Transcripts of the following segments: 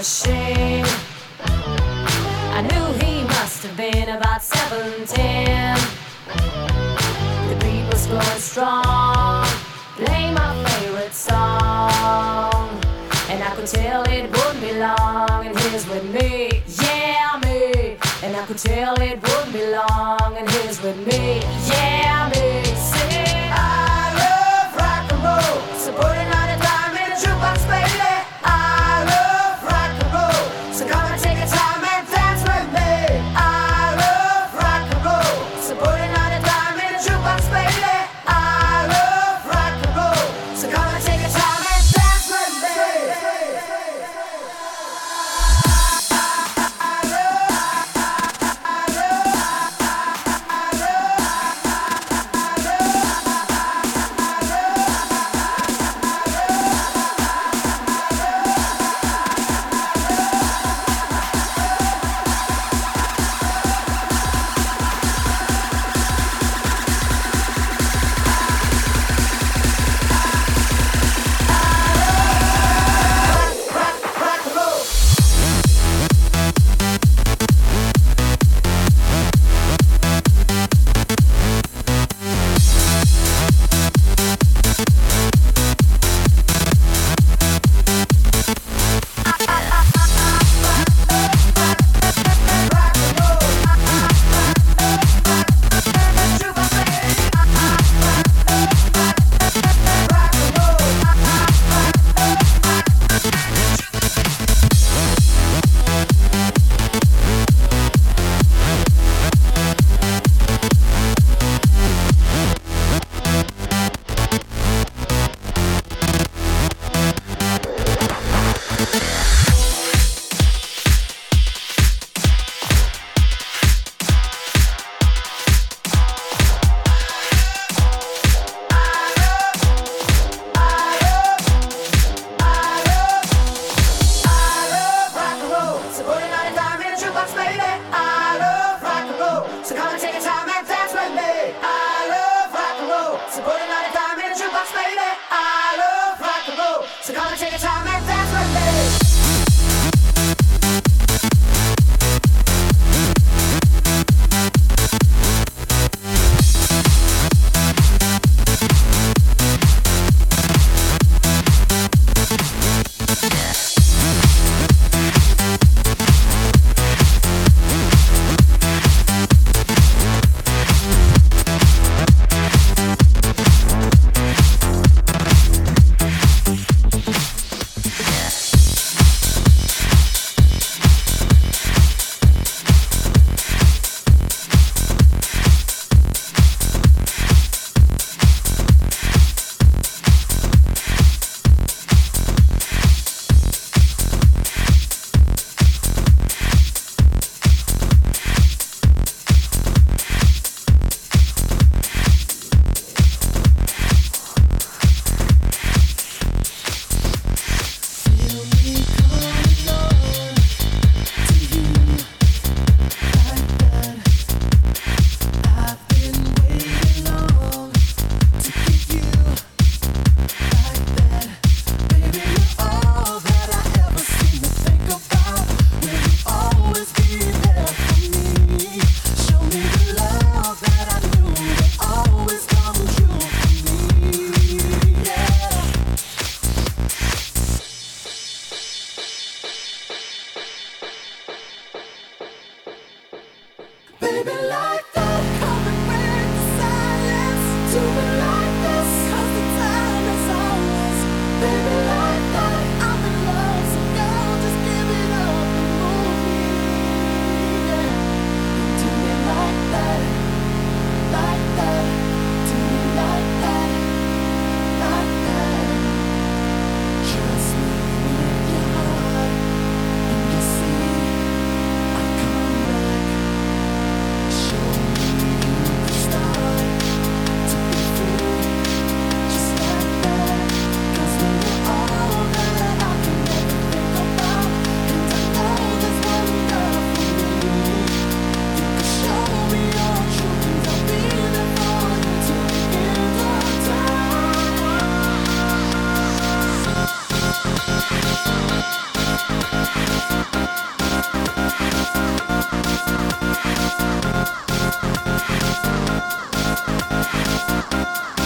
machine. I knew he must have been about 17. The beat was going strong. Play my favorite song. And I could tell it wouldn't be long. And he's with me, yeah, me. And I could tell it wouldn't be long. And he's with me, yeah, Yeah.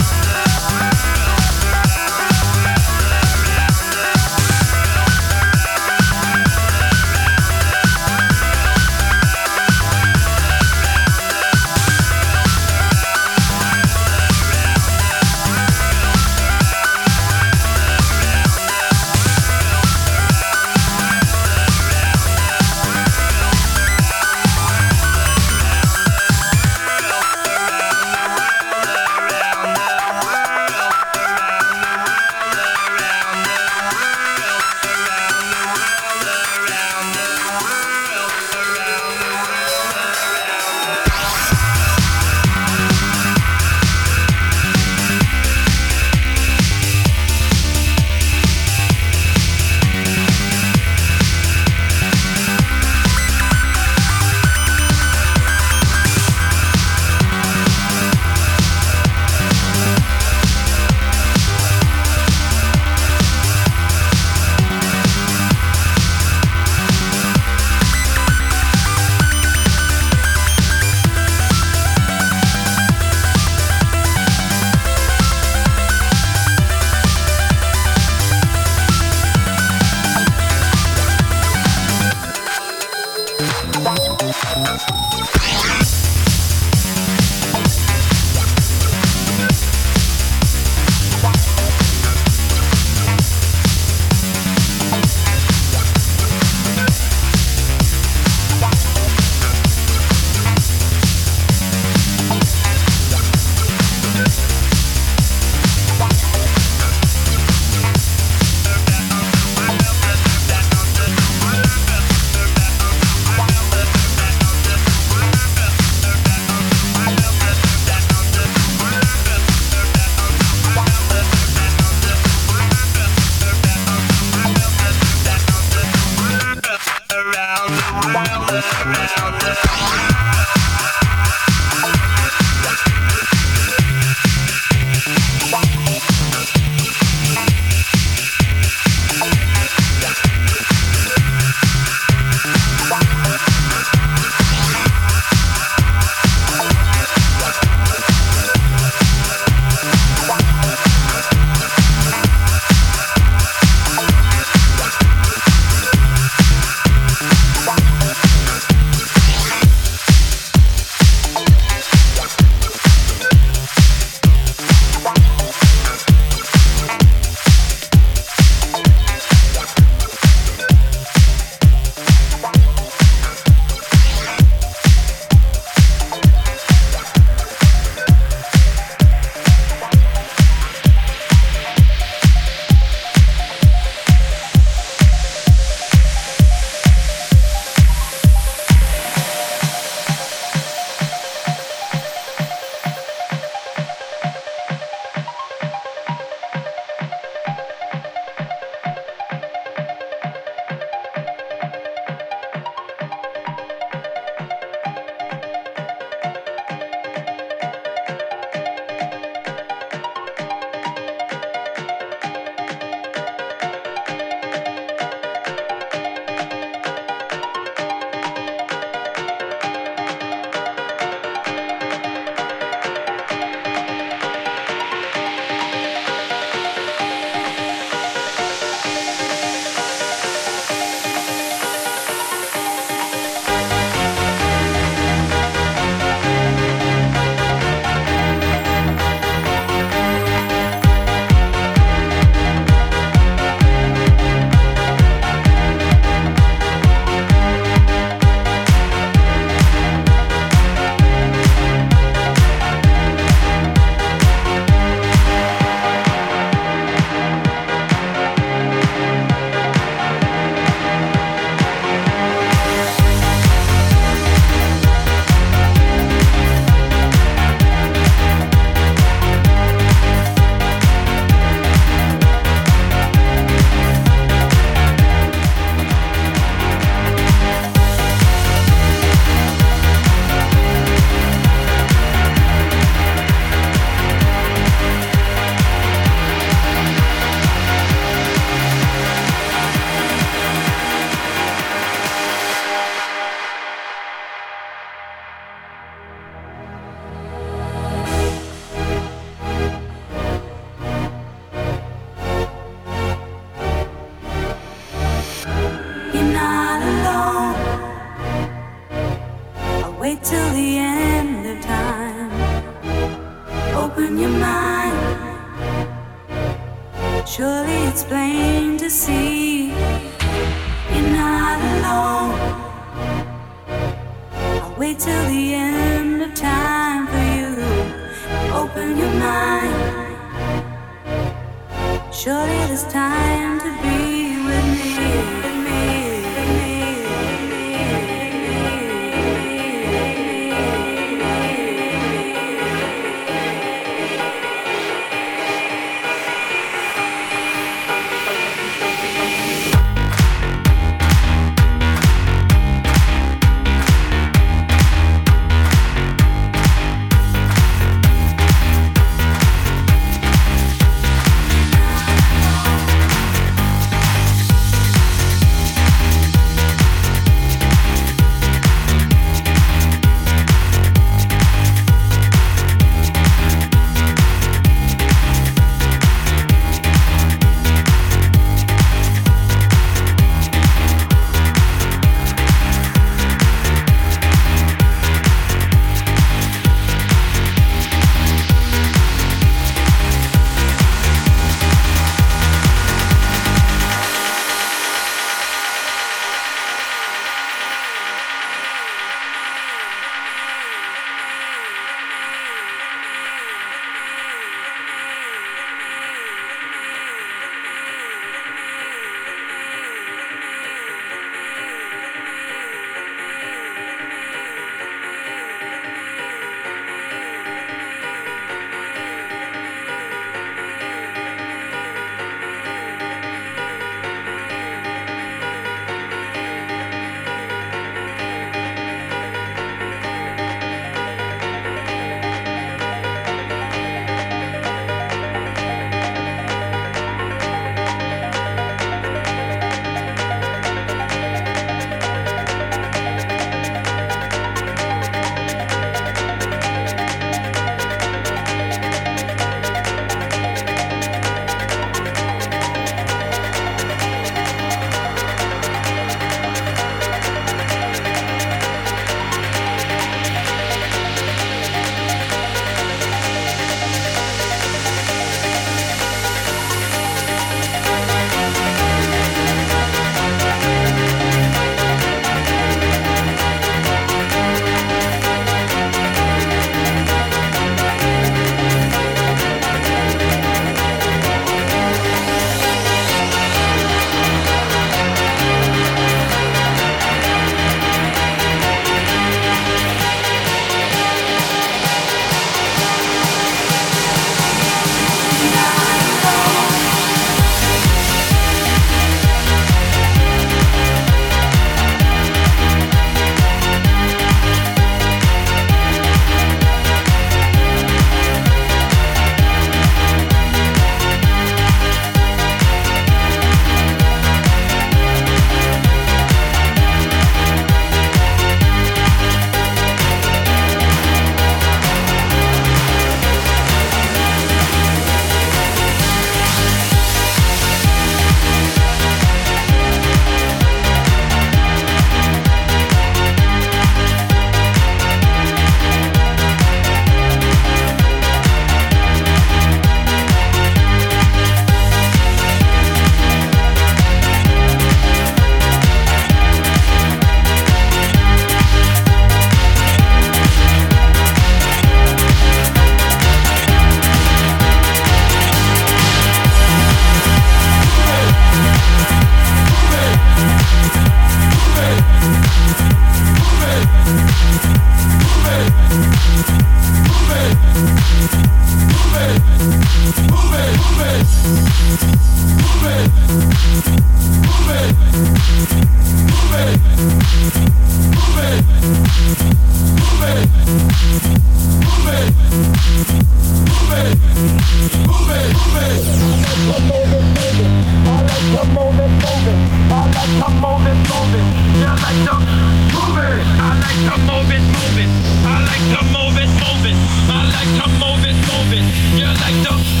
Move it.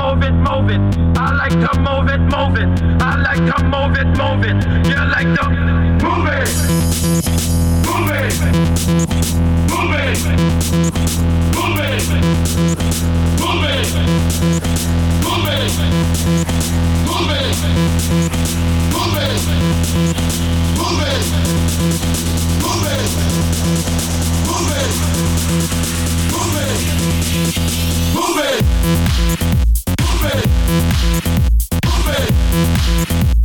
move it, move it. I like to move it, move it. I like to move it, move it. You like to move it, move it, move it, move it, move it, move it, move it, move it, move it, move it, move it, move it, move it. Move it. Move it. Move it. Move it. Move it. Move it.